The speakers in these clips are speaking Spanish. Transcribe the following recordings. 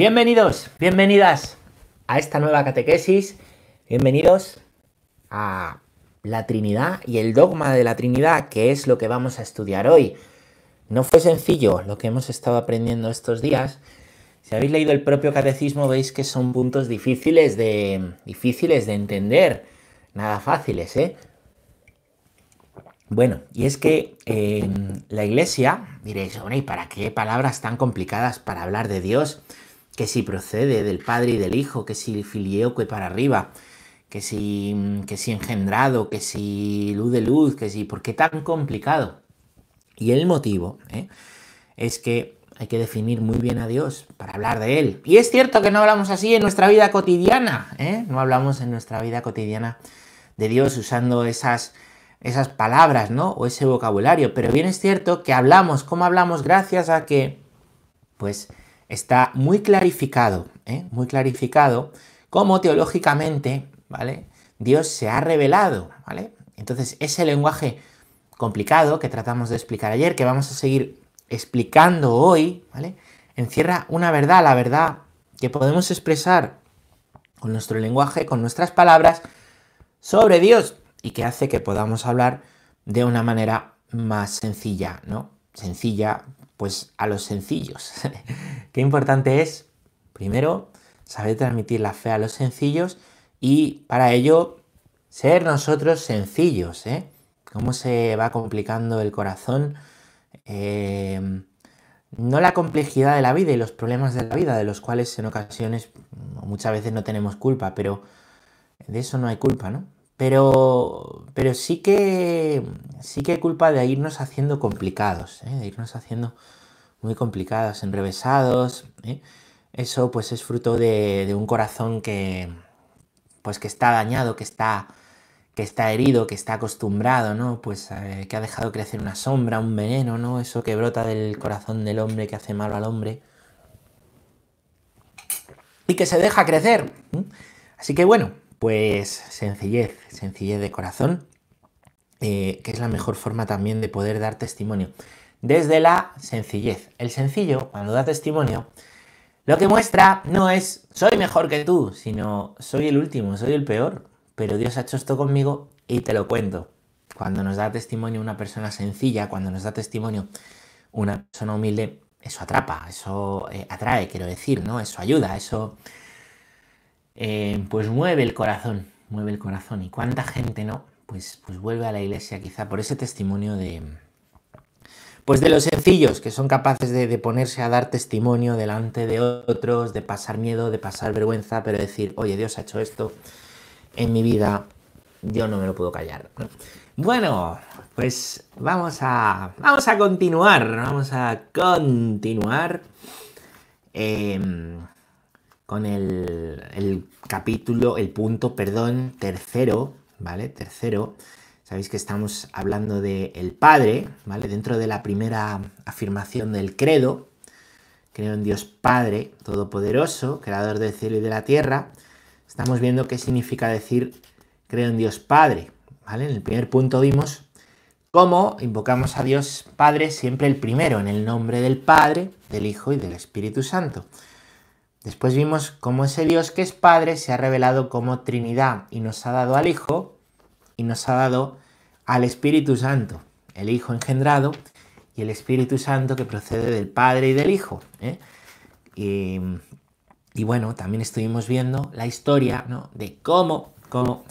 Bienvenidos, bienvenidas a esta nueva catequesis. Bienvenidos a la Trinidad y el dogma de la Trinidad, que es lo que vamos a estudiar hoy. No fue sencillo lo que hemos estado aprendiendo estos días. Si habéis leído el propio catecismo veis que son puntos difíciles de, difíciles de entender, nada fáciles, ¿eh? Bueno, y es que en la iglesia, diréis, bueno, ¿y para qué palabras tan complicadas para hablar de Dios? Que si procede del Padre y del Hijo, que si filioque para arriba, que si, que si engendrado, que si luz de luz, que si, ¿por qué tan complicado? Y el motivo ¿eh? es que hay que definir muy bien a Dios para hablar de Él. Y es cierto que no hablamos así en nuestra vida cotidiana, ¿eh? no hablamos en nuestra vida cotidiana de Dios usando esas esas palabras, ¿no? O ese vocabulario. Pero bien es cierto que hablamos, ¿cómo hablamos? Gracias a que, pues, está muy clarificado, ¿eh? Muy clarificado cómo teológicamente, ¿vale? Dios se ha revelado, ¿vale? Entonces, ese lenguaje complicado que tratamos de explicar ayer, que vamos a seguir explicando hoy, ¿vale? Encierra una verdad, la verdad que podemos expresar con nuestro lenguaje, con nuestras palabras, sobre Dios, y que hace que podamos hablar de una manera más sencilla, ¿no? Sencilla, pues a los sencillos. Qué importante es, primero, saber transmitir la fe a los sencillos y para ello ser nosotros sencillos, ¿eh? Cómo se va complicando el corazón. Eh, no la complejidad de la vida y los problemas de la vida, de los cuales en ocasiones muchas veces no tenemos culpa, pero de eso no hay culpa, ¿no? Pero, pero sí que sí que hay culpa de irnos haciendo complicados, ¿eh? de irnos haciendo muy complicados, enrevesados. ¿eh? Eso pues es fruto de, un corazón que pues que está dañado, que está que está herido, que está acostumbrado, ¿no? Pues eh, que ha dejado crecer una sombra, un veneno, ¿no? Eso que brota del corazón del hombre, que hace malo al hombre. Y que se deja crecer. Así que bueno, pues sencillez, sencillez de corazón, eh, que es la mejor forma también de poder dar testimonio. Desde la sencillez. El sencillo, cuando da testimonio, lo que muestra no es soy mejor que tú, sino soy el último, soy el peor, pero Dios ha hecho esto conmigo y te lo cuento. Cuando nos da testimonio una persona sencilla, cuando nos da testimonio una persona humilde, eso atrapa, eso eh, atrae, quiero decir, ¿no? Eso ayuda, eso eh, pues mueve el corazón, mueve el corazón. ¿Y cuánta gente no? Pues, pues vuelve a la iglesia quizá por ese testimonio de... Pues de los sencillos, que son capaces de, ponerse a dar testimonio delante de otros, de pasar miedo, de pasar vergüenza, pero decir, oye, Dios ha hecho esto en mi vida, yo no me lo puedo callar. Bueno, pues vamos a, vamos a continuar, vamos a continuar. Em, con el, capítulo, el punto, perdón, tercero, ¿vale? Tercero. Sabéis que estamos hablando del el Padre, ¿vale? Dentro de la primera afirmación del credo, creo en Dios Padre Todopoderoso, Creador del cielo y de la tierra, estamos viendo qué significa decir creo en Dios Padre, ¿vale? En el primer punto vimos cómo invocamos a Dios Padre siempre el primero, en el nombre del Padre, del Hijo y del Espíritu Santo. Después vimos cómo ese Dios que es Padre se ha revelado como Trinidad y nos ha dado al Hijo y nos ha dado al Espíritu Santo, el Hijo engendrado y el Espíritu Santo que procede del Padre y del Hijo. ¿eh? Y, bueno, también estuvimos viendo la historia de cómo, cómo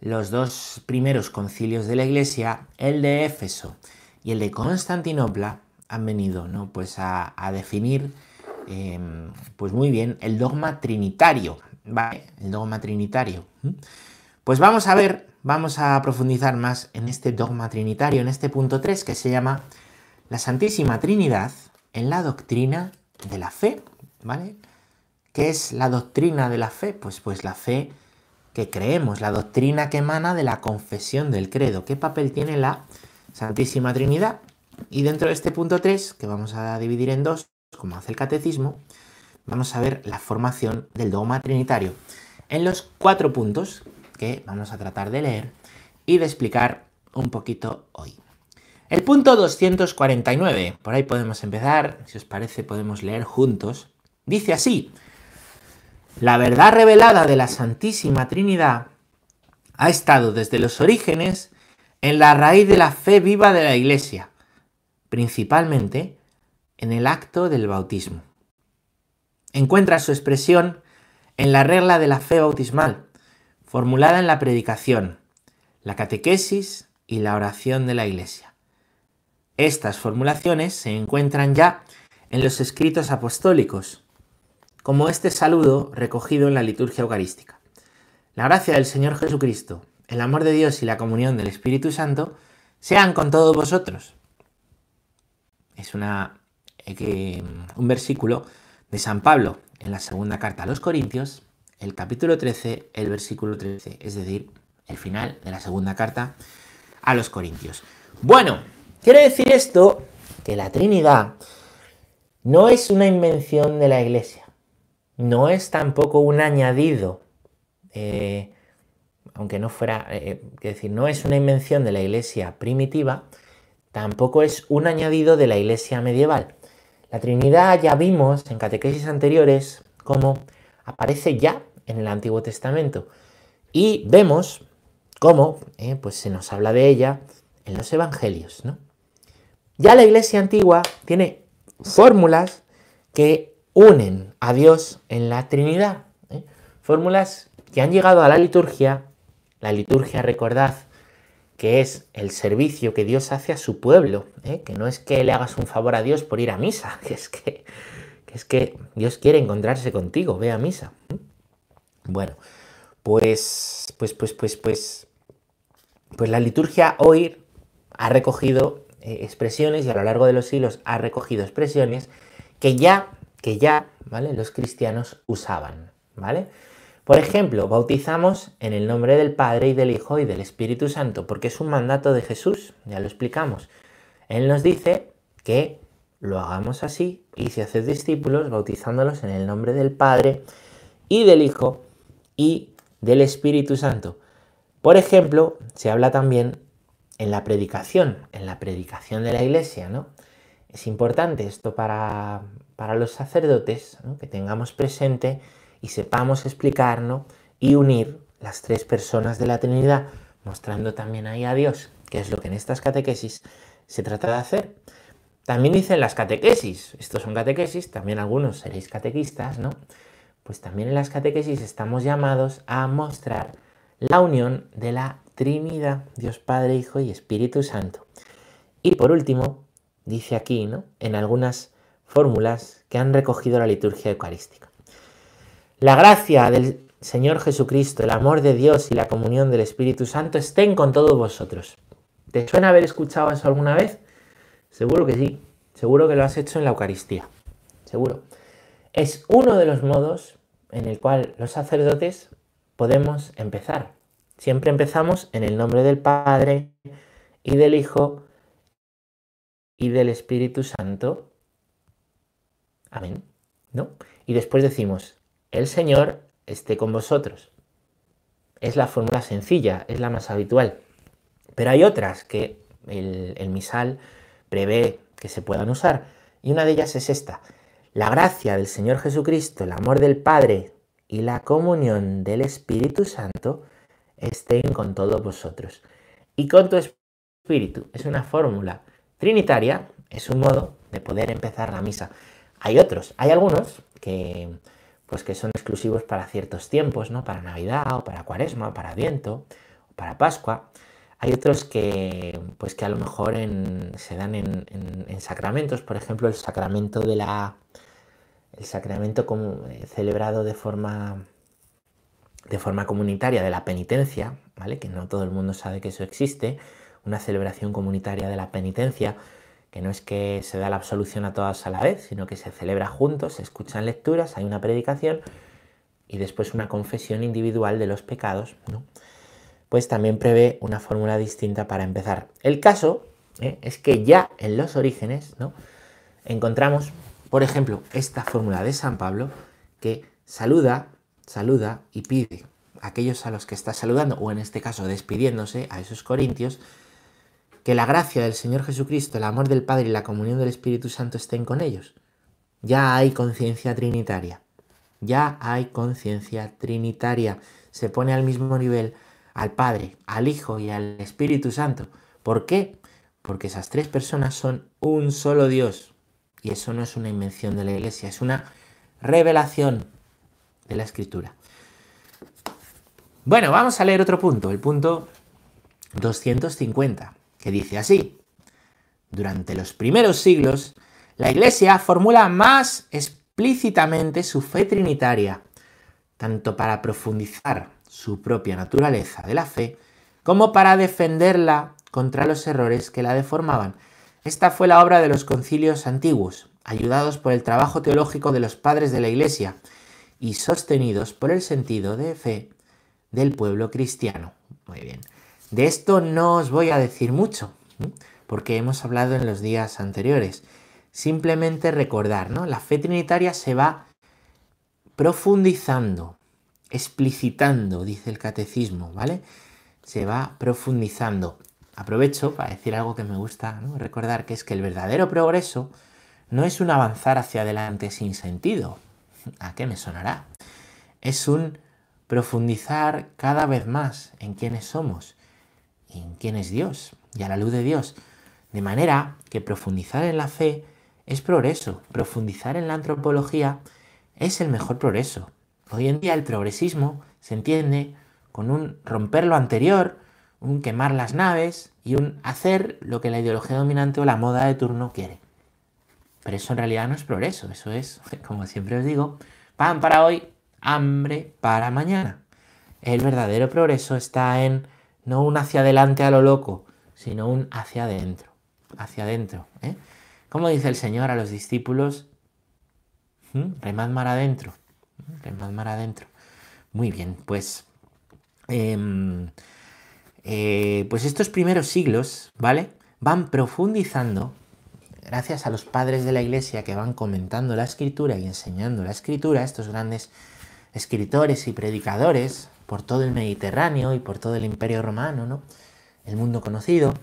los dos primeros concilios de la Iglesia, el de Éfeso y el de Constantinopla, han venido ¿no? pues a, a definir Em, pues muy bien, el dogma trinitario, ¿vale? El dogma trinitario. Pues vamos a ver, vamos a profundizar más en este dogma trinitario, en este punto 3, que se llama la Santísima Trinidad en la doctrina de la fe, ¿vale? ¿Qué es la doctrina de la fe? Pues, pues la fe que creemos, la doctrina que emana de la confesión del credo. ¿Qué papel tiene la Santísima Trinidad? Y dentro de este punto 3, que vamos a dividir en dos, como hace el catecismo, vamos a ver la formación del dogma trinitario en los cuatro puntos que vamos a tratar de leer y de explicar un poquito hoy. El punto 249, por ahí podemos empezar, si os parece podemos leer juntos, dice así, La verdad revelada de la Santísima Trinidad ha estado desde los orígenes en la raíz de la fe viva de la Iglesia, principalmente en el acto del bautismo. Encuentra su expresión en la regla de la fe bautismal, formulada en la predicación, la catequesis y la oración de la Iglesia. Estas formulaciones se encuentran ya en los escritos apostólicos, como este saludo recogido en la liturgia eucarística. La gracia del Señor Jesucristo, el amor de Dios y la comunión del Espíritu Santo sean con todos vosotros. Es una, eh, un versículo de San Pablo en la segunda carta a los Corintios, el capítulo 13, el versículo 13, es decir, el final de la segunda carta a los Corintios. Bueno, quiere decir esto que la Trinidad no es una invención de la Iglesia, no es tampoco un añadido, eh, aunque no fuera, eh, decir, no es una invención de la Iglesia primitiva, tampoco es un añadido de la Iglesia medieval. La Trinidad ya vimos en catequesis anteriores cómo aparece ya en el Antiguo Testamento y vemos cómo eh, pues se nos habla de ella en los Evangelios. ¿no? Ya la Iglesia antigua tiene fórmulas que unen a Dios en la Trinidad. ¿eh? Fórmulas que han llegado a la liturgia. La liturgia, recordad, que es el servicio que Dios hace a su pueblo, ¿eh? que no es que le hagas un favor a Dios por ir a misa, que es que, es que Dios quiere encontrarse contigo, ve a misa. Bueno, pues, pues, pues, pues, pues, pues la liturgia hoy ha recogido eh, expresiones y a lo largo de los siglos ha recogido expresiones que ya, que ya, ¿vale? Los cristianos usaban, ¿vale? Por ejemplo, bautizamos en el nombre del Padre y del Hijo y del Espíritu Santo, porque es un mandato de Jesús, ya lo explicamos. Él nos dice que lo hagamos así y si haces discípulos, bautizándolos en el nombre del Padre y del Hijo y del Espíritu Santo. Por ejemplo, se habla también en la predicación, en la predicación de la iglesia, ¿no? Es importante esto para, para los sacerdotes, que tengamos presente y sepamos explicarnos y unir las tres personas de la Trinidad, mostrando también ahí a Dios, que es lo que en estas catequesis se trata de hacer. También dicen las catequesis, estos son catequesis, también algunos seréis catequistas, ¿no? Pues también en las catequesis estamos llamados a mostrar la unión de la Trinidad, Dios Padre, Hijo y Espíritu Santo. Y por último, dice aquí, ¿no? En algunas fórmulas que han recogido la liturgia eucarística. La gracia del Señor Jesucristo, el amor de Dios y la comunión del Espíritu Santo estén con todos vosotros. ¿Te suena haber escuchado eso alguna vez? Seguro que sí. Seguro que lo has hecho en la Eucaristía. Seguro. Es uno de los modos en el cual los sacerdotes podemos empezar. Siempre empezamos en el nombre del Padre y del Hijo y del Espíritu Santo. Amén. ¿No? Y después decimos, el Señor esté con vosotros. Es la fórmula sencilla, es la más habitual. Pero hay otras que el, misal prevé que se puedan usar. Y una de ellas es esta. La gracia del Señor Jesucristo, el amor del Padre y la comunión del Espíritu Santo estén con todos vosotros. Y con tu Espíritu. Es una fórmula trinitaria, es un modo de poder empezar la misa. Hay otros, hay algunos que pues que son exclusivos para ciertos tiempos, ¿no? Para Navidad o para Cuaresma, para Adviento, o para Pascua. Hay otros que, pues que a lo mejor se dan en, sacramentos, por ejemplo, el sacramento de la, el sacramento como, eh, celebrado de forma, de forma comunitaria de la penitencia, ¿vale? Que no todo el mundo sabe que eso existe, una celebración comunitaria de la penitencia, que no es que se da la absolución a todas a la vez, sino que se celebra juntos, se escuchan lecturas, hay una predicación y después una confesión individual de los pecados, ¿no? pues también prevé una fórmula distinta para empezar. El caso ¿eh? es que ya en los orígenes ¿no? encontramos, por ejemplo, esta fórmula de San Pablo que saluda, saluda y pide a aquellos a los que está saludando, o en este caso despidiéndose a esos corintios, que la gracia del Señor Jesucristo, el amor del Padre y la comunión del Espíritu Santo estén con ellos. Ya hay conciencia trinitaria. ya hay conciencia trinitaria. Se pone al mismo nivel al Padre, al Hijo y al Espíritu Santo. ¿Por qué? Porque esas tres personas son un solo Dios. Y eso no es una invención de la Iglesia, es una revelación de la Escritura. Bueno, vamos a leer otro punto, el punto 250, que dice así. Durante los primeros siglos, la Iglesia formula más explícitamente su fe trinitaria, tanto para profundizar su propia naturaleza de la fe, como para defenderla contra los errores que la deformaban. Esta fue la obra de los concilios antiguos, ayudados por el trabajo teológico de los padres de la Iglesia y sostenidos por el sentido de fe del pueblo cristiano. Muy bien. De esto no os voy a decir mucho, porque hemos hablado en los días anteriores. Simplemente recordar, ¿no? La fe trinitaria se va profundizando, explicitando, dice el catecismo, ¿vale? Se va profundizando. Aprovecho para decir algo que me gusta recordar, que es que el verdadero progreso no es un avanzar hacia adelante sin sentido. ¿A qué me sonará? Es un profundizar cada vez más en quiénes somos en quién es Dios y a la luz de Dios. De manera que profundizar en la fe es progreso, profundizar en la antropología es el mejor progreso. Hoy en día el progresismo se entiende con un romper lo anterior, un quemar las naves y un hacer lo que la ideología dominante o la moda de turno quiere. Pero eso en realidad no es progreso, eso es, como siempre os digo, pan para hoy, hambre para mañana. El verdadero progreso está en no un hacia adelante a lo loco, sino un hacia adentro, hacia adentro. ¿eh? Como dice el Señor a los discípulos, ¿Mm? remad mar adentro, remad mar adentro. Muy bien, pues, em, eh, pues estos primeros siglos, ¿vale? Van profundizando gracias a los padres de la iglesia que van comentando la escritura y enseñando la escritura, estos grandes escritores y predicadores por todo el Mediterráneo y por todo el imperio romano, ¿no? el mundo conocido,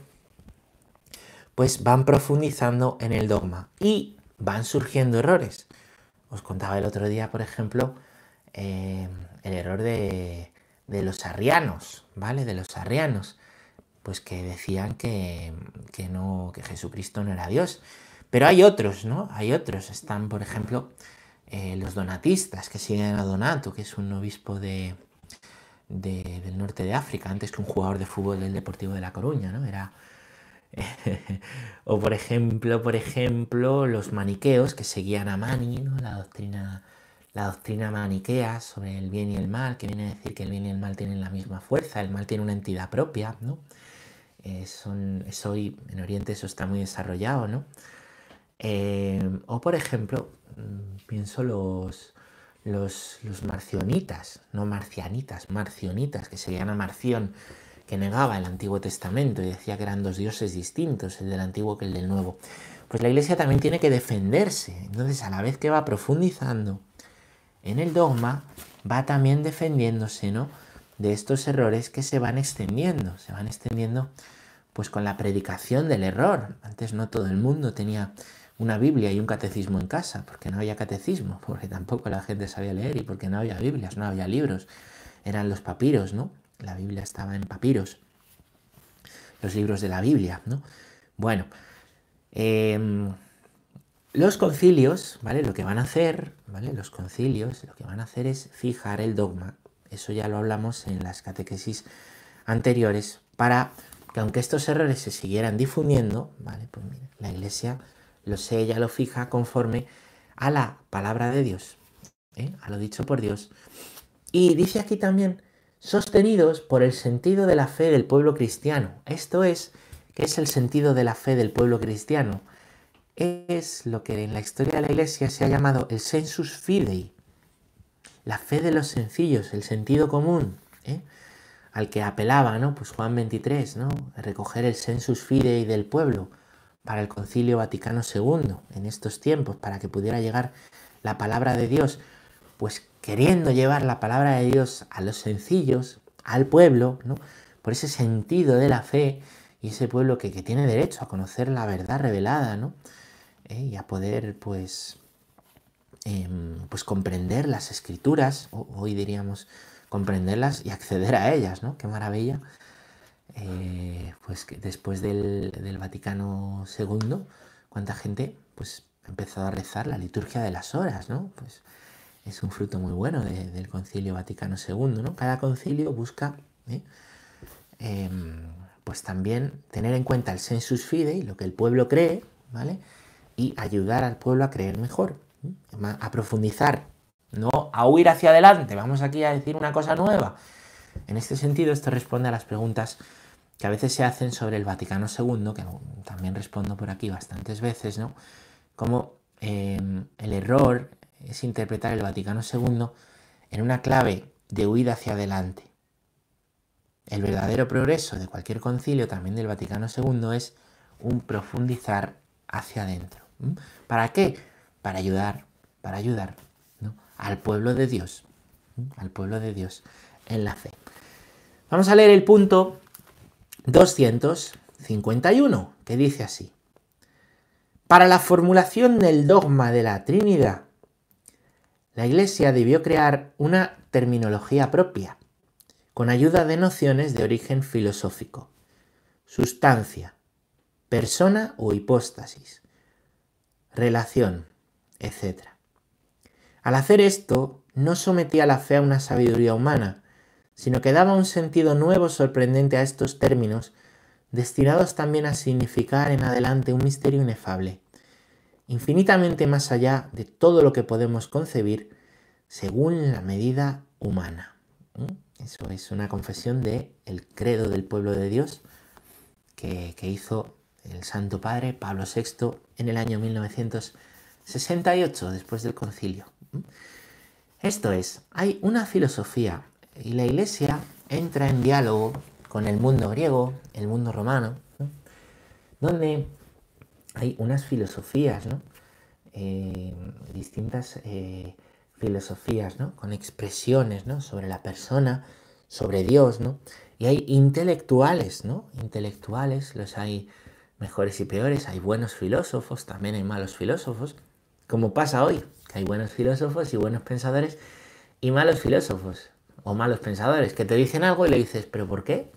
pues van profundizando en el dogma y van surgiendo errores. Os contaba el otro día, por ejemplo, eh, el error de, los arrianos, ¿vale? De los arrianos pues que decían que, no, que Jesucristo no era Dios. Pero hay otros, ¿no? Hay otros. Están, por ejemplo, eh, los donatistas que siguen a Donato, que es un obispo de, del norte de África, antes que un jugador de fútbol del Deportivo de La Coruña, ¿no? Era. o por ejemplo, por ejemplo, los maniqueos que seguían a Mani, ¿no? La doctrina, la doctrina maniquea sobre el bien y el mal, que viene a decir que el bien y el mal tienen la misma fuerza, el mal tiene una entidad propia, ¿no? Eh, hoy en Oriente eso está muy desarrollado, ¿no? Eh, o por ejemplo, mm, pienso los, los, marcionitas, no marcianitas, marcionitas, que seguían a Marción, que negaba el Antiguo Testamento y decía que eran dos dioses distintos, el del Antiguo que el del Nuevo. Pues la Iglesia también tiene que defenderse. Entonces, a la vez que va profundizando en el dogma, va también defendiéndose, ¿no? De estos errores que se van extendiendo, se van extendiendo pues con la predicación del error. Antes no todo el mundo tenía una Biblia y un catecismo en casa, porque no había catecismo, porque tampoco la gente sabía leer y porque no había Biblias, no había libros. Eran los papiros, ¿no? La Biblia estaba en papiros. Los libros de la Biblia, ¿no? Bueno, em, los concilios, ¿vale? Lo que van a hacer, ¿vale? Los concilios lo que van a hacer es fijar el dogma. Eso ya lo hablamos en las catequesis anteriores para aunque estos errores se siguieran difundiendo, ¿vale? Pues la iglesia lo sé, ya lo fija conforme a la palabra de Dios, ¿eh? a lo dicho por Dios. Y dice aquí también, sostenidos por el sentido de la fe del pueblo cristiano. Esto es, ¿qué es el sentido de la fe del pueblo cristiano? Es lo que en la historia de la iglesia se ha llamado el sensus fidei, la fe de los sencillos, el sentido común. ¿eh? al que apelaba, ¿no? Pues Juan 23, ¿no? Recoger el sensus fidei del pueblo para el Concilio Vaticano II en estos tiempos, para que pudiera llegar la palabra de Dios, pues queriendo llevar la palabra de Dios a los sencillos, al pueblo, ¿no? Por ese sentido de la fe y ese pueblo que, tiene derecho a conocer la verdad revelada, ¿no? Eh, y a poder, pues, em, pues comprender las escrituras, hoy diríamos comprenderlas y acceder a ellas, ¿no? Qué maravilla. Eh, pues que después del, Vaticano II, cuánta gente pues ha empezado a rezar la liturgia de las horas, ¿no? Pues es un fruto muy bueno del Concilio Vaticano II, ¿no? Cada concilio busca ¿eh? em, pues también tener en cuenta el sensus fidei, lo que el pueblo cree, ¿vale? Y ayudar al pueblo a creer mejor, a profundizar, no a huir hacia adelante, vamos aquí a decir una cosa nueva. En este sentido, esto responde a las preguntas que a veces se hacen sobre el Vaticano II, que también respondo por aquí bastantes veces, ¿no? Como em, el error es interpretar el Vaticano II en una clave de huida hacia adelante. El verdadero progreso de cualquier concilio, también del Vaticano II, es un profundizar hacia adentro. ¿Para qué? Para ayudar, para ayudar al pueblo de Dios, al pueblo de Dios en la fe. Vamos a leer el punto 251, que dice así. Para la formulación del dogma de la Trinidad, la Iglesia debió crear una terminología propia, con ayuda de nociones de origen filosófico, sustancia, persona o hipóstasis, relación, etc. Al hacer esto, no sometía la fe a una sabiduría humana, sino que daba un sentido nuevo sorprendente a estos términos, destinados también a significar en adelante un misterio inefable, infinitamente más allá de todo lo que podemos concebir según la medida humana. ¿Mm? Eso es una confesión de el credo del pueblo de Dios que, hizo el Santo Padre Pablo VI en el año 1968, después del concilio. ¿Mm? Esto es, hay una filosofía y la Iglesia entra en diálogo con el mundo griego, el mundo romano, donde hay unas filosofías. Eh, distintas eh, filosofías. Con expresiones. Sobre la persona, sobre Dios, ¿no? Y hay intelectuales, ¿no? Intelectuales, los hay mejores y peores, hay buenos filósofos, también hay malos filósofos, como pasa hoy, que hay buenos filósofos y buenos pensadores y malos filósofos o malos pensadores que te dicen algo y le dices, ¿pero por qué?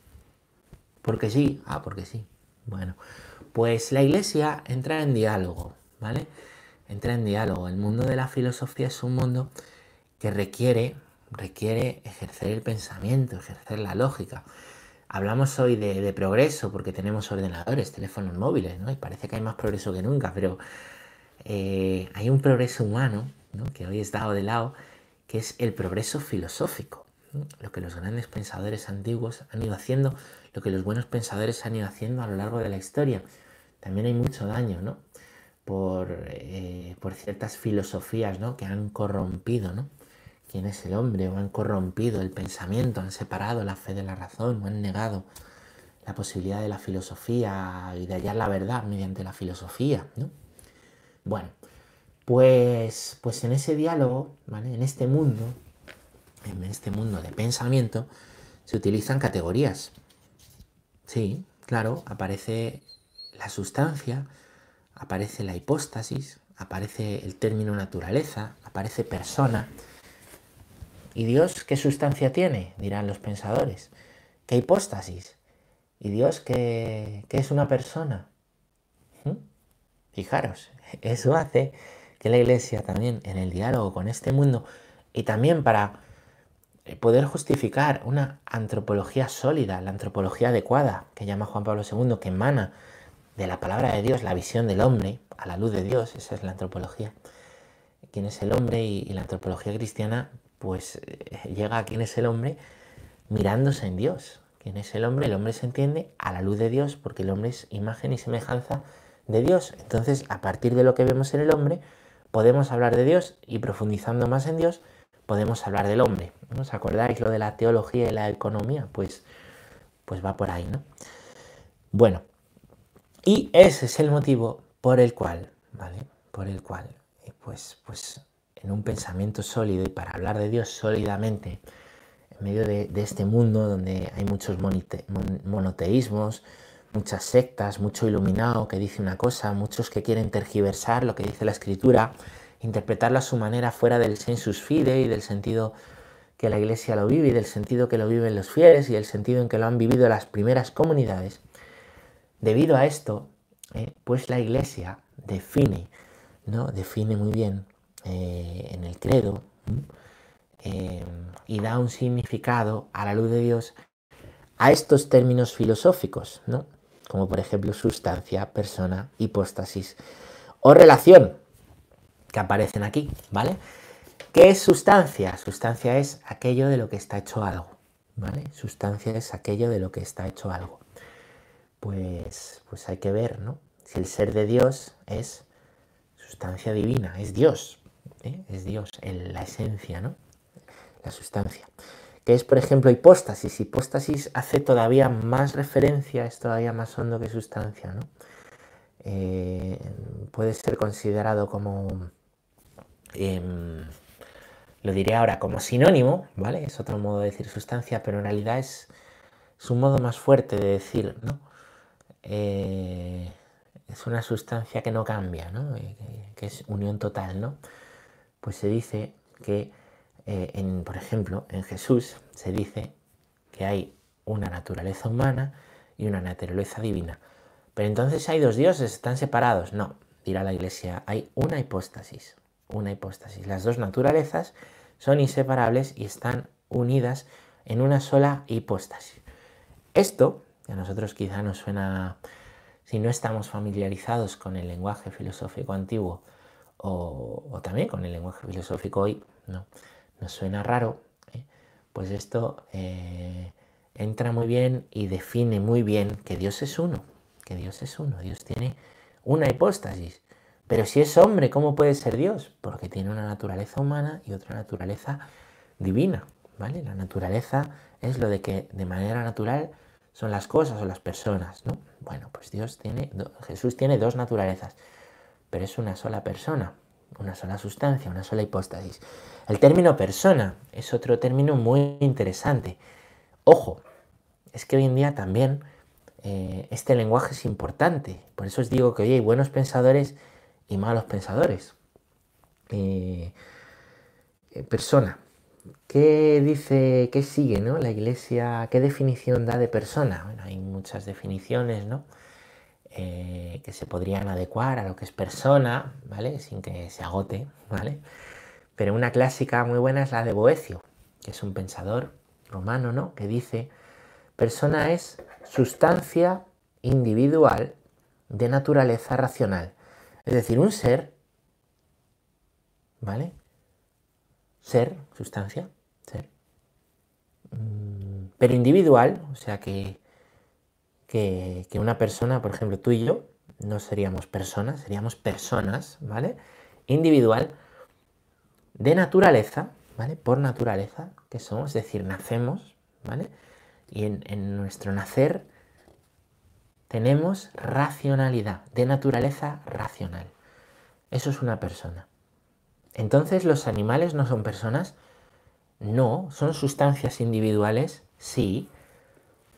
Porque sí, ah, porque sí. Bueno, pues la iglesia entra en diálogo, ¿vale? Entra en diálogo. El mundo de la filosofía es un mundo que requiere, requiere ejercer el pensamiento, ejercer la lógica. Hablamos hoy de, progreso porque tenemos ordenadores, teléfonos móviles, ¿no? Y parece que hay más progreso que nunca, pero eh, hay un progreso humano, ¿no? Que hoy está dado de lado, que es el progreso filosófico lo que los grandes pensadores antiguos han ido haciendo, lo que los buenos pensadores han ido haciendo a lo largo de la historia. También hay mucho daño, ¿no? Por, eh, por ciertas filosofías, ¿no? Que han corrompido, ¿no? quién es el hombre, o han corrompido el pensamiento, han separado la fe de la razón, o han negado la posibilidad de la filosofía y de hallar la verdad mediante la filosofía, ¿no? Bueno, pues, pues en ese diálogo, ¿vale? En este mundo, en este mundo de pensamiento se utilizan categorías. Sí, claro, aparece la sustancia, aparece la hipóstasis, aparece el término naturaleza, aparece persona. ¿Y Dios qué sustancia tiene? Dirán los pensadores. ¿Qué hipóstasis? ¿Y Dios qué, es una persona? ¿Mm? Fijaros, eso hace que la iglesia también en el diálogo con este mundo y también para poder justificar una antropología sólida, la antropología adecuada, que llama Juan Pablo II, que emana de la palabra de Dios, la visión del hombre, a la luz de Dios, esa es la antropología. ¿Quién es el hombre? Y, la antropología cristiana, pues eh, llega a quién es el hombre mirándose en Dios. ¿Quién es el hombre? El hombre se entiende a la luz de Dios, porque el hombre es imagen y semejanza de Dios. Entonces, a partir de lo que vemos en el hombre, podemos hablar de Dios y profundizando más en Dios, podemos hablar del hombre. ¿no? ¿Os acordáis lo de la teología y la economía? Pues, pues va por ahí, ¿no? Bueno, y ese es el motivo por el cual, ¿vale? Por el cual, pues, pues en un pensamiento sólido y para hablar de Dios sólidamente, en medio de, este mundo donde hay muchos monoteísmos, muchas sectas, mucho iluminado que dice una cosa, muchos que quieren tergiversar lo que dice la escritura, interpretarlo a su manera fuera del sensus fide y del sentido que la iglesia lo vive y del sentido que lo viven los fieles y del sentido en que lo han vivido las primeras comunidades, debido a esto, eh, pues la iglesia define, ¿no? define muy bien eh, en el credo eh, y da un significado a la luz de Dios a estos términos filosóficos, ¿no? como por ejemplo sustancia, persona, hipóstasis o relación, que aparecen aquí, ¿vale? ¿Qué es sustancia? Sustancia es aquello de lo que está hecho algo, ¿vale? Sustancia es aquello de lo que está hecho algo. Pues, pues hay que ver, ¿no? Si el ser de Dios es sustancia divina, es Dios, ¿eh? es Dios, la esencia, ¿no? La sustancia que es por ejemplo hipóstasis. Hipóstasis hace todavía más referencia, es todavía más hondo que sustancia, ¿no? Eh, puede ser considerado como, em, lo diré ahora, como sinónimo, ¿vale? Es otro modo de decir sustancia, pero en realidad es, es un modo más fuerte de decir, ¿no? Eh, es una sustancia que no cambia, ¿no? Eh, que es unión total, ¿no? Pues se dice que eh, en, por ejemplo, en Jesús se dice que hay una naturaleza humana y una naturaleza divina. Pero entonces hay dos dioses, están separados. No, dirá la iglesia, hay una hipóstasis, una hipóstasis. Las dos naturalezas son inseparables y están unidas en una sola hipóstasis. Esto, que a nosotros quizá nos suena, si no estamos familiarizados con el lenguaje filosófico antiguo o, también con el lenguaje filosófico hoy, ¿no? nos suena raro, ¿eh? pues esto eh, entra muy bien y define muy bien que Dios es uno, que Dios es uno, Dios tiene una hipóstasis. Pero si es hombre, ¿cómo puede ser Dios? Porque tiene una naturaleza humana y otra naturaleza divina, ¿vale? La naturaleza es lo de que de manera natural son las cosas o las personas, ¿no? Bueno, pues Dios tiene, Jesús tiene dos naturalezas, pero es una sola persona, una sola sustancia, una sola hipóstasis. El término persona es otro término muy interesante. Ojo, es que hoy en día también eh, este lenguaje es importante. Por eso os digo que hoy hay buenos pensadores y malos pensadores. Eh, eh, persona. ¿Qué dice, qué sigue ¿no? la iglesia? ¿Qué definición da de persona? Bueno, hay muchas definiciones, ¿no? Eh, que se podrían adecuar a lo que es persona, ¿vale? Sin que se agote, ¿vale? Pero una clásica muy buena es la de Boecio, que es un pensador romano, ¿no? Que dice, persona es sustancia individual de naturaleza racional. Es decir, un ser, ¿vale? Ser, sustancia, ser. Mm, pero individual, o sea que que, una persona, por ejemplo, tú y yo, no seríamos personas, seríamos personas, ¿vale? Individual, de naturaleza, ¿vale? Por naturaleza, que somos, es decir, nacemos, ¿vale? Y en, en nuestro nacer tenemos racionalidad, de naturaleza racional. Eso es una persona. Entonces, ¿los animales no son personas? No, son sustancias individuales, sí,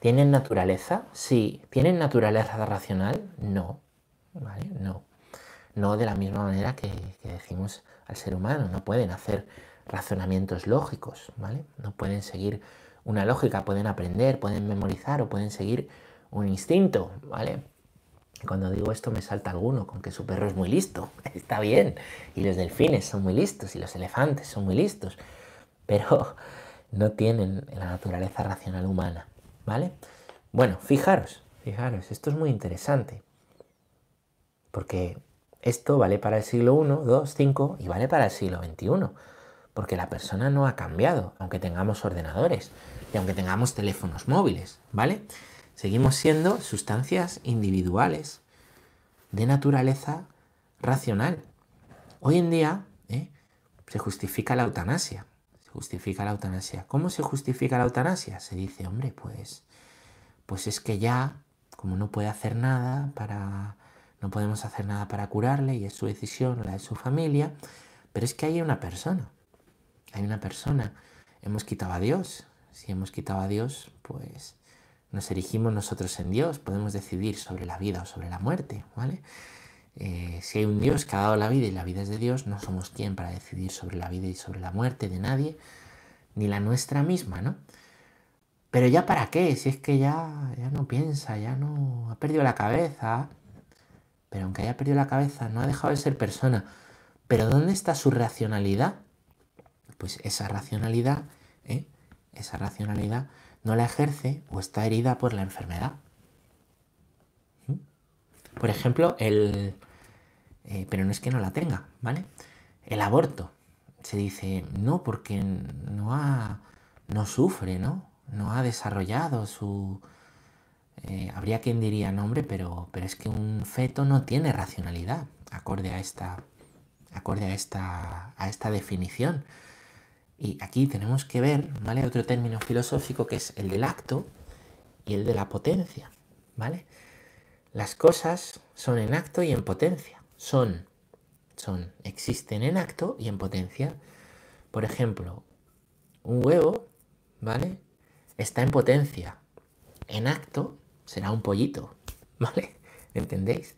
¿Tienen naturaleza? Sí. ¿Tienen naturaleza racional? No. ¿Vale? No. No de la misma manera que, decimos al ser humano. No pueden hacer razonamientos lógicos, ¿vale? No pueden seguir una lógica, pueden aprender, pueden memorizar o pueden seguir un instinto, ¿vale? Cuando digo esto me salta alguno con que su perro es muy listo, está bien, y los delfines son muy listos y los elefantes son muy listos, pero no tienen la naturaleza racional humana. ¿Vale? Bueno, fijaros, fijaros, esto es muy interesante. Porque esto vale para el siglo I, II, V y vale para el siglo XXI. Porque la persona no ha cambiado, aunque tengamos ordenadores y aunque tengamos teléfonos móviles, ¿vale? Seguimos siendo sustancias individuales de naturaleza racional. Hoy en día ¿eh? se justifica la eutanasia justifica la eutanasia. ¿Cómo se justifica la eutanasia? Se dice, hombre, pues, pues es que ya, como no puede hacer nada para, no podemos hacer nada para curarle y es su decisión, la de su familia, pero es que hay una persona, hay una persona. Hemos quitado a Dios. Si hemos quitado a Dios, pues nos erigimos nosotros en Dios, podemos decidir sobre la vida o sobre la muerte, ¿vale? eh, si hay un Dios que ha dado la vida y la vida es de Dios, no somos quien para decidir sobre la vida y sobre la muerte de nadie, ni la nuestra misma, ¿no? Pero ya para qué, si es que ya, ya no piensa, ya no ha perdido la cabeza. Pero aunque haya perdido la cabeza, no ha dejado de ser persona. Pero ¿dónde está su racionalidad? Pues esa racionalidad, ¿eh? esa racionalidad no la ejerce o está herida por la enfermedad. ¿Mm? Por ejemplo, el... Eh, pero no es que no la tenga, ¿vale? El aborto. Se dice, no, porque no ha... no sufre, ¿no? no ha desarrollado su... Eh, habría quien diría nombre, pero, pero es que un feto no tiene racionalidad, acorde a esta, acorde a esta, a esta definición. Y aquí tenemos que ver, ¿vale? Otro término filosófico que es el del acto y el de la potencia, ¿vale? Las cosas son en acto y en potencia. Son, son, existen en acto y en potencia. Por ejemplo, un huevo, ¿vale? está en potencia. En acto será un pollito, ¿vale? ¿Entendéis?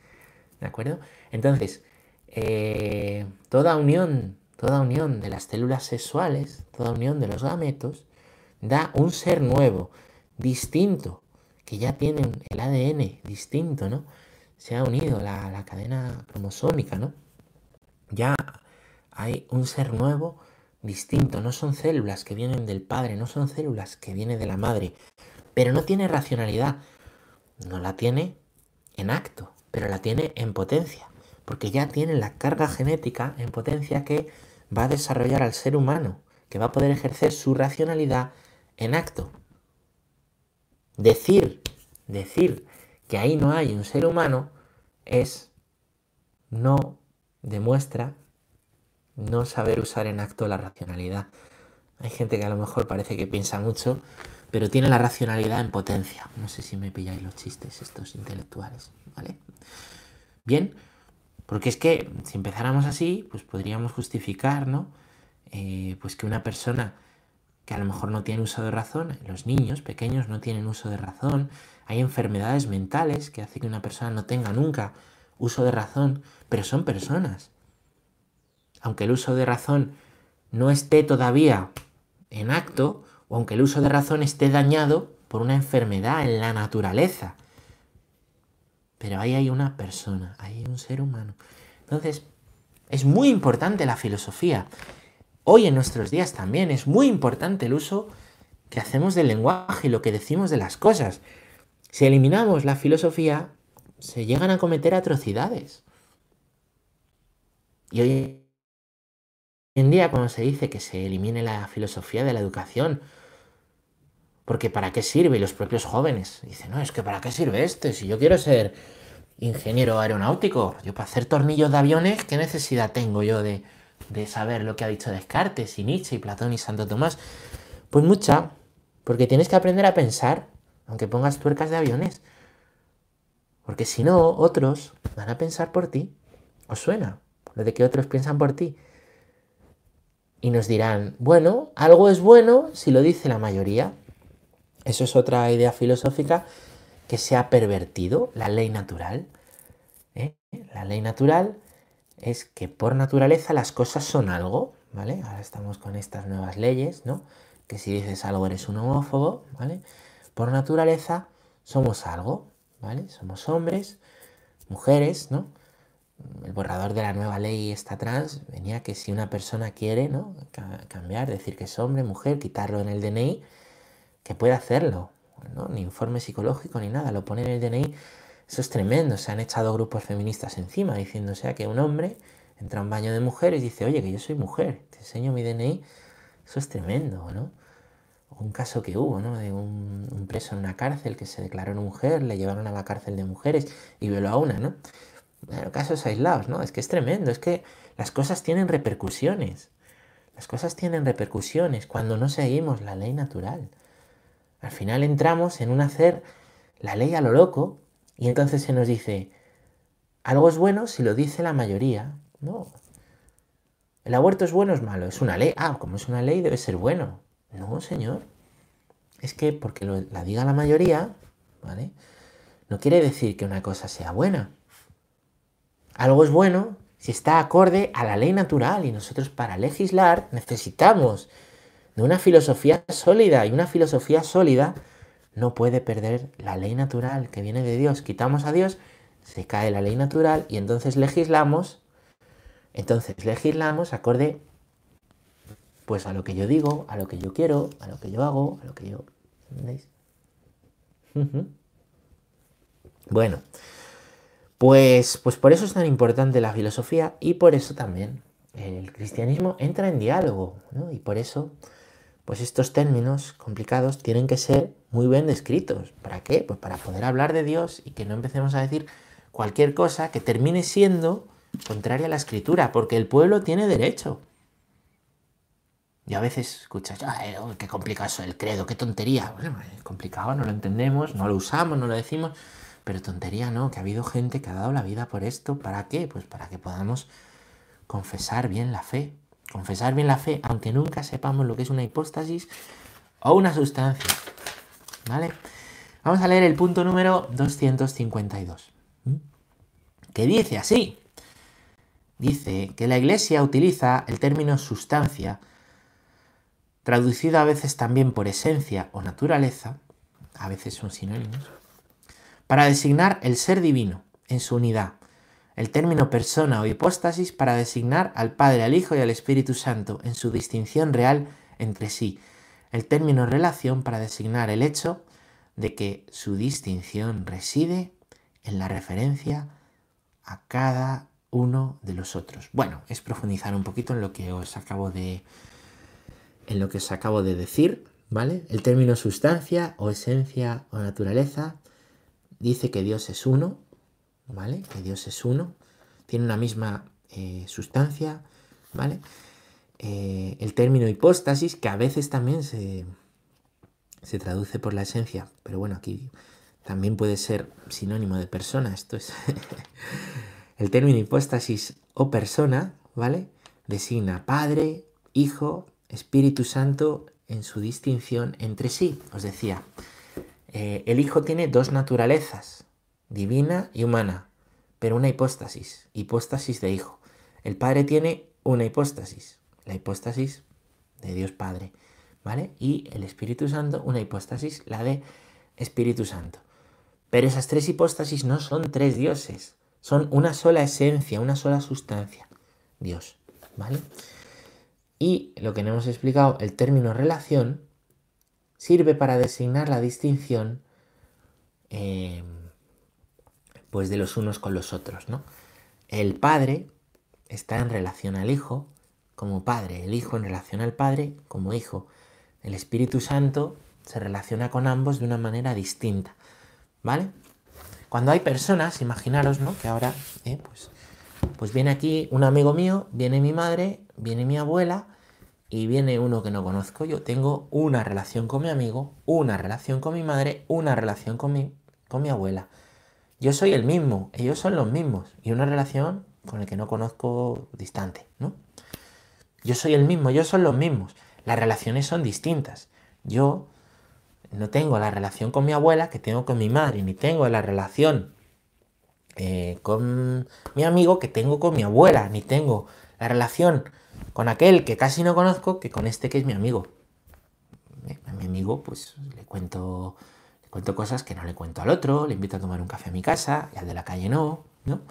¿De acuerdo? Entonces, eh, toda unión, toda unión de las células sexuales, toda unión de los gametos, da un ser nuevo, distinto, que ya tienen el ADN distinto, ¿no? Se ha unido la, la cadena cromosómica, ¿no? Ya hay un ser nuevo distinto, no son células que vienen del padre, no son células que vienen de la madre, pero no tiene racionalidad, no la tiene en acto, pero la tiene en potencia, porque ya tiene la carga genética en potencia que va a desarrollar al ser humano, que va a poder ejercer su racionalidad en acto. Decir, decir que ahí no hay un ser humano es no demuestra no saber usar en acto la racionalidad. Hay gente que a lo mejor parece que piensa mucho, pero tiene la racionalidad en potencia. No sé si me pilláis los chistes estos intelectuales, ¿vale? Bien, porque es que si empezáramos así, pues podríamos justificar, ¿no? Eh, pues que una persona que a lo mejor no tiene uso de razón, los niños pequeños no tienen uso de razón, hay enfermedades mentales que hacen que una persona no tenga nunca uso de razón, pero son personas aunque el uso de razón no esté todavía en acto, o aunque el uso de razón esté dañado por una enfermedad en la naturaleza. Pero ahí hay una persona, ahí hay un ser humano. Entonces, es muy importante la filosofía. Hoy en nuestros días también es muy importante el uso que hacemos del lenguaje y lo que decimos de las cosas. Si eliminamos la filosofía, se llegan a cometer atrocidades. Y hoy en día cuando se dice que se elimine la filosofía de la educación, porque ¿para qué sirve? Y los propios jóvenes dicen, no, es que ¿para qué sirve este? Si yo quiero ser ingeniero aeronáutico, yo para hacer tornillos de aviones, ¿qué necesidad tengo yo de, de saber lo que ha dicho Descartes y Nietzsche y Platón y Santo Tomás? Pues mucha, porque tienes que aprender a pensar, aunque pongas tuercas de aviones. Porque si no, otros van a pensar por ti. ¿Os suena? Lo de que otros piensan por ti y nos dirán, bueno, algo es bueno si lo dice la mayoría. Eso es otra idea filosófica que se ha pervertido, la ley natural. ¿eh? La ley natural es que por naturaleza las cosas son algo, ¿vale? Ahora estamos con estas nuevas leyes, ¿no? Que si dices algo eres un homófobo, ¿vale? Por naturaleza somos algo, ¿vale? Somos hombres, mujeres, ¿no? el borrador de la nueva ley esta trans venía que si una persona quiere ¿no? cambiar, decir que es hombre, mujer, quitarlo en el DNI, que puede hacerlo. Ni informe psicológico ni nada, lo pone en el DNI. Eso es tremendo. Se han echado grupos feministas encima sea, que un hombre entra a un baño de mujeres y dice, oye, que yo soy mujer, te enseño mi DNI. Eso es tremendo, ¿no? Un caso que hubo, ¿no? De un, preso en una cárcel que se declaró mujer, le llevaron a la cárcel de mujeres y violó a una, ¿no? casos aislados, ¿no? Es que es tremendo, es que las cosas tienen repercusiones. Las cosas tienen repercusiones cuando no seguimos la ley natural. Al final entramos en un hacer la ley a lo loco y entonces se nos dice, algo es bueno si lo dice la mayoría. No. El aborto es bueno o es malo, es una ley. Ah, como es una ley debe ser bueno. No, señor. Es que porque la diga la mayoría, ¿vale? No quiere decir que una cosa sea buena. algo es bueno si está acorde a la ley natural y nosotros para legislar necesitamos de una filosofía sólida y una filosofía sólida no puede perder la ley natural que viene de Dios. Quitamos a Dios, se cae la ley natural y entonces legislamos, entonces legislamos acorde pues a lo que yo digo, a lo que yo quiero, a lo que yo hago, a lo que yo... ¿Entendéis? Bueno, pues, pues por eso es tan importante la filosofía y por eso también el cristianismo entra en diálogo, ¿no? Y por eso, pues estos términos complicados tienen que ser muy bien descritos. ¿Para qué? Pues para poder hablar de Dios y que no empecemos a decir cualquier cosa que termine siendo contraria a la escritura, porque el pueblo tiene derecho. Y a veces escuchas, Ay, qué complicado eso el credo, qué tontería. Bueno, es complicado, no lo entendemos, no lo usamos, no lo decimos. Pero tontería no, que ha habido gente que ha dado la vida por esto. ¿Para qué? Pues para que podamos confesar bien la fe. Confesar bien la fe, aunque nunca sepamos lo que es una hipóstasis o una sustancia. ¿Vale? Vamos a leer el punto número 252. Que dice así. Dice que la iglesia utiliza el término sustancia, traducido a veces también por esencia o naturaleza, a veces son sinónimos, para designar el ser divino en su unidad, el término persona o hipóstasis para designar al Padre, al Hijo y al Espíritu Santo en su distinción real entre sí, el término relación para designar el hecho de que su distinción reside en la referencia a cada uno de los otros. Bueno, es profundizar un poquito en lo que os acabo de en lo que os acabo de decir, ¿vale? El término sustancia o esencia o naturaleza dice que Dios es uno, ¿vale? Que Dios es uno, tiene una misma eh, sustancia, ¿vale? Eh, el término hipóstasis, que a veces también se, se traduce por la esencia, pero bueno, aquí también puede ser sinónimo de persona, esto es... el término hipóstasis o persona, ¿vale? Designa Padre, Hijo, Espíritu Santo en su distinción entre sí. Os decía, eh, el Hijo tiene dos naturalezas, divina y humana, pero una hipóstasis, hipóstasis de Hijo. El Padre tiene una hipóstasis, la hipóstasis de Dios Padre, ¿vale? Y el Espíritu Santo, una hipóstasis, la de Espíritu Santo. Pero esas tres hipóstasis no son tres dioses, son una sola esencia, una sola sustancia, Dios, ¿vale? Y lo que no hemos explicado, el término relación, sirve para designar la distinción em, pues de los unos con los otros. ¿no? El padre está en relación al hijo como padre, el hijo en relación al padre como hijo. El Espíritu Santo se relaciona con ambos de una manera distinta. ¿Vale? Cuando hay personas, imaginaros, ¿no? Que ahora, eh, pues, pues viene aquí un amigo mío, viene mi madre, viene mi abuela, y viene uno que no conozco, yo tengo una relación con mi amigo, una relación con mi madre, una relación con mi, con mi abuela. Yo soy el mismo, ellos son los mismos, y una relación con el que no conozco distante, ¿no? Yo soy el mismo, ellos son los mismos. Las relaciones son distintas. Yo no tengo la relación con mi abuela que tengo con mi madre, ni tengo la relación eh, con mi amigo que tengo con mi abuela, ni tengo la relación con aquel que casi no conozco que con este que es mi amigo. A mi amigo, pues le cuento, cuento cosas que no le cuento al otro, le invito a tomar un café a mi casa y al de la calle no, ¿no?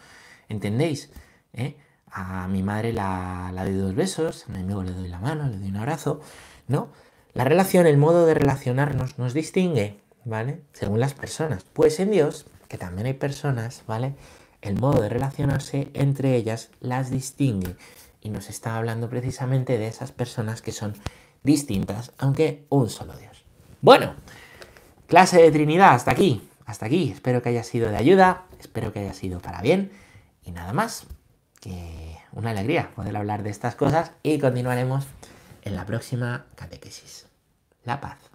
¿Entendéis? ¿Eh? A mi madre la, la doy dos besos, a mi amigo le doy la mano, le doy un abrazo, ¿no? La relación, el modo de relacionarnos nos distingue, ¿vale? Según las personas. Pues en Dios, que también hay personas, ¿vale? El modo de relacionarse entre ellas las distingue y nos está hablando precisamente de esas personas que son distintas, aunque un solo Dios. Bueno, clase de Trinidad, hasta aquí, hasta aquí. Espero que haya sido de ayuda, espero que haya sido para bien y nada más. Que una alegría poder hablar de estas cosas y continuaremos en la próxima catequesis. La paz.